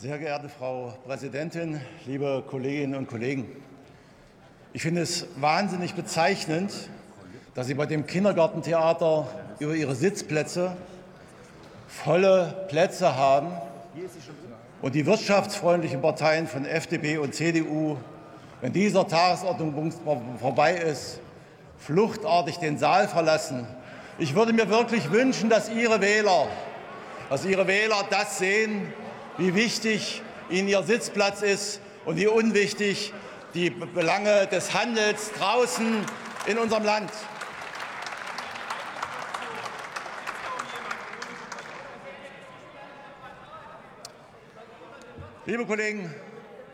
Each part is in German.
Sehr geehrte Frau Präsidentin, liebe Kolleginnen und Kollegen! Ich finde es wahnsinnig bezeichnend, dass Sie bei dem Kindergartentheater über Ihre Sitzplätze volle Plätze haben und die wirtschaftsfreundlichen Parteien von FDP und CDU, wenn dieser Tagesordnungspunkt vorbei ist, fluchtartig den Saal verlassen. Ich würde mir wirklich wünschen, dass Ihre Wähler, dass Ihre Wähler das sehen, wie wichtig Ihnen Ihr Sitzplatz ist und wie unwichtig die Belange des Handels draußen in unserem Land. Liebe Kollegen,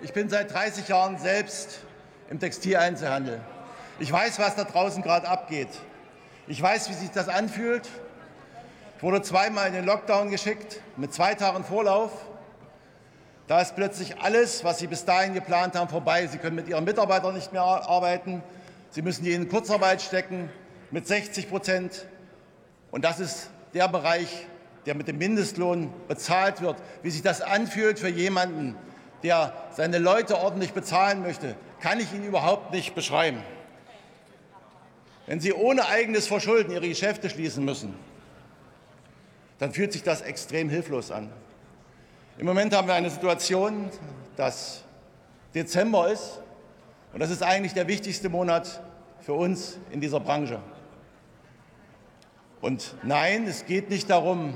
ich bin seit 30 Jahren selbst im Textileinzelhandel. Ich weiß, was da draußen gerade abgeht. Ich weiß, wie sich das anfühlt. Ich wurde zweimal in den Lockdown geschickt mit zwei Tagen Vorlauf. Da ist plötzlich alles, was Sie bis dahin geplant haben, vorbei. Sie können mit Ihren Mitarbeitern nicht mehr arbeiten. Sie müssen die in Kurzarbeit stecken mit 60 Prozent. Und das ist der Bereich, der mit dem Mindestlohn bezahlt wird. Wie sich das anfühlt für jemanden, der seine Leute ordentlich bezahlen möchte, kann ich Ihnen überhaupt nicht beschreiben. Wenn Sie ohne eigenes Verschulden Ihre Geschäfte schließen müssen, dann fühlt sich das extrem hilflos an. Im Moment haben wir eine Situation, dass Dezember ist und das ist eigentlich der wichtigste Monat für uns in dieser Branche. Und nein, es geht nicht darum,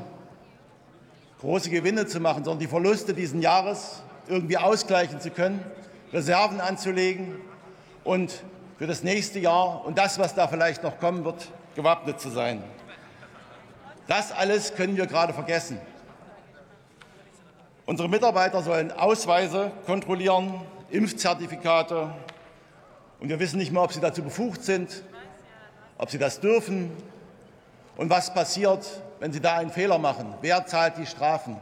große Gewinne zu machen, sondern die Verluste dieses Jahres irgendwie ausgleichen zu können, Reserven anzulegen und für das nächste Jahr und das, was da vielleicht noch kommen wird, gewappnet zu sein. Das alles können wir gerade vergessen. Unsere Mitarbeiter sollen Ausweise kontrollieren, Impfzertifikate. Und wir wissen nicht mehr, ob sie dazu befugt sind, ob sie das dürfen und was passiert, wenn sie da einen Fehler machen. Wer zahlt die Strafen?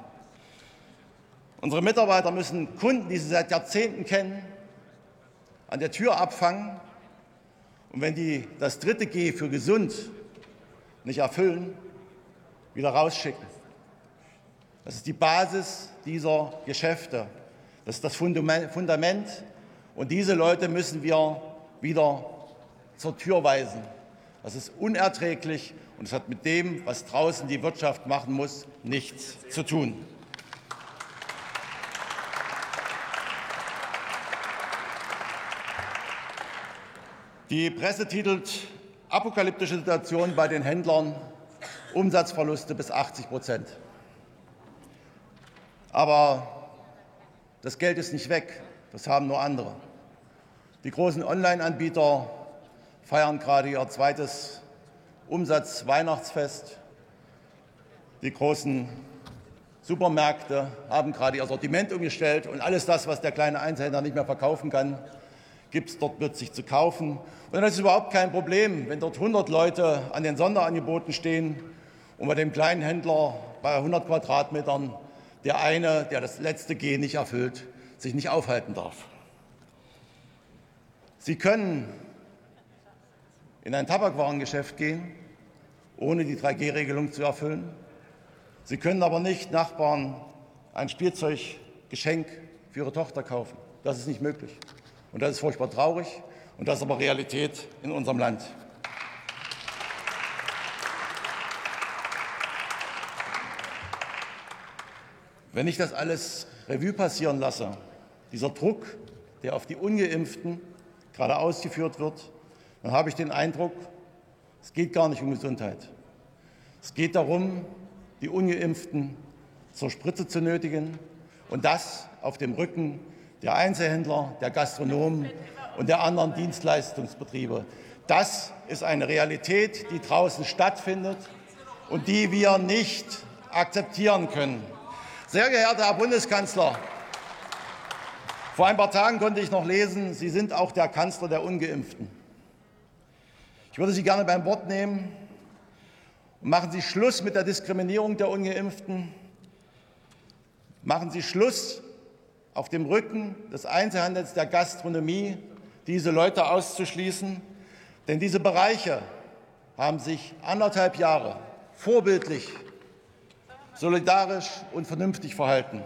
Unsere Mitarbeiter müssen Kunden, die sie seit Jahrzehnten kennen, an der Tür abfangen. Und wenn die das dritte G für gesund nicht erfüllen, wieder rausschicken. Das ist die Basis dieser Geschäfte. Das ist das Fundament. Und diese Leute müssen wir wieder zur Tür weisen. Das ist unerträglich und es hat mit dem, was draußen die Wirtschaft machen muss, nichts zu tun. Die Presse titelt Apokalyptische Situation bei den Händlern, Umsatzverluste bis 80 Prozent. Aber das Geld ist nicht weg, das haben nur andere. Die großen Online-Anbieter feiern gerade ihr zweites Umsatz-Weihnachtsfest. Die großen Supermärkte haben gerade ihr Sortiment umgestellt und alles das, was der kleine Einzelhändler nicht mehr verkaufen kann, gibt es dort plötzlich zu kaufen. Und dann ist überhaupt kein Problem, wenn dort 100 Leute an den Sonderangeboten stehen und bei dem kleinen Händler bei 100 Quadratmetern der eine, der das letzte G nicht erfüllt, sich nicht aufhalten darf. Sie können in ein Tabakwarengeschäft gehen, ohne die 3G-Regelung zu erfüllen. Sie können aber nicht Nachbarn ein Spielzeuggeschenk für ihre Tochter kaufen. Das ist nicht möglich. Und das ist furchtbar traurig. Und das ist aber Realität in unserem Land. Wenn ich das alles Revue passieren lasse, dieser Druck, der auf die ungeimpften gerade ausgeführt wird, dann habe ich den Eindruck, es geht gar nicht um Gesundheit. Es geht darum, die ungeimpften zur Spritze zu nötigen und das auf dem Rücken der Einzelhändler, der Gastronomen und der anderen Dienstleistungsbetriebe. Das ist eine Realität, die draußen stattfindet und die wir nicht akzeptieren können. Sehr geehrter Herr Bundeskanzler, vor ein paar Tagen konnte ich noch lesen, Sie sind auch der Kanzler der Ungeimpften. Ich würde Sie gerne beim Wort nehmen machen Sie Schluss mit der Diskriminierung der Ungeimpften. Machen Sie Schluss auf dem Rücken des Einzelhandels der Gastronomie, diese Leute auszuschließen. Denn diese Bereiche haben sich anderthalb Jahre vorbildlich solidarisch und vernünftig verhalten.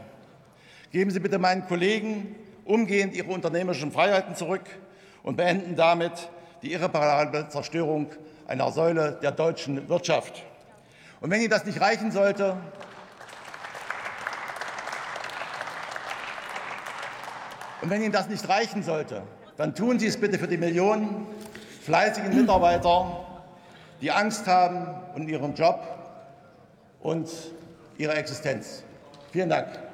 Geben Sie bitte meinen Kollegen umgehend ihre unternehmerischen Freiheiten zurück und beenden damit die irreparable Zerstörung einer Säule der deutschen Wirtschaft. Und wenn Ihnen das nicht reichen sollte, und wenn Ihnen das nicht reichen sollte, dann tun Sie es bitte für die Millionen fleißigen Mitarbeiter, die Angst haben um ihren Job und ihre Existenz. Vielen Dank.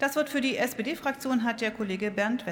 Das Wort für die SPD-Fraktion hat der Kollege Bernd Westphal.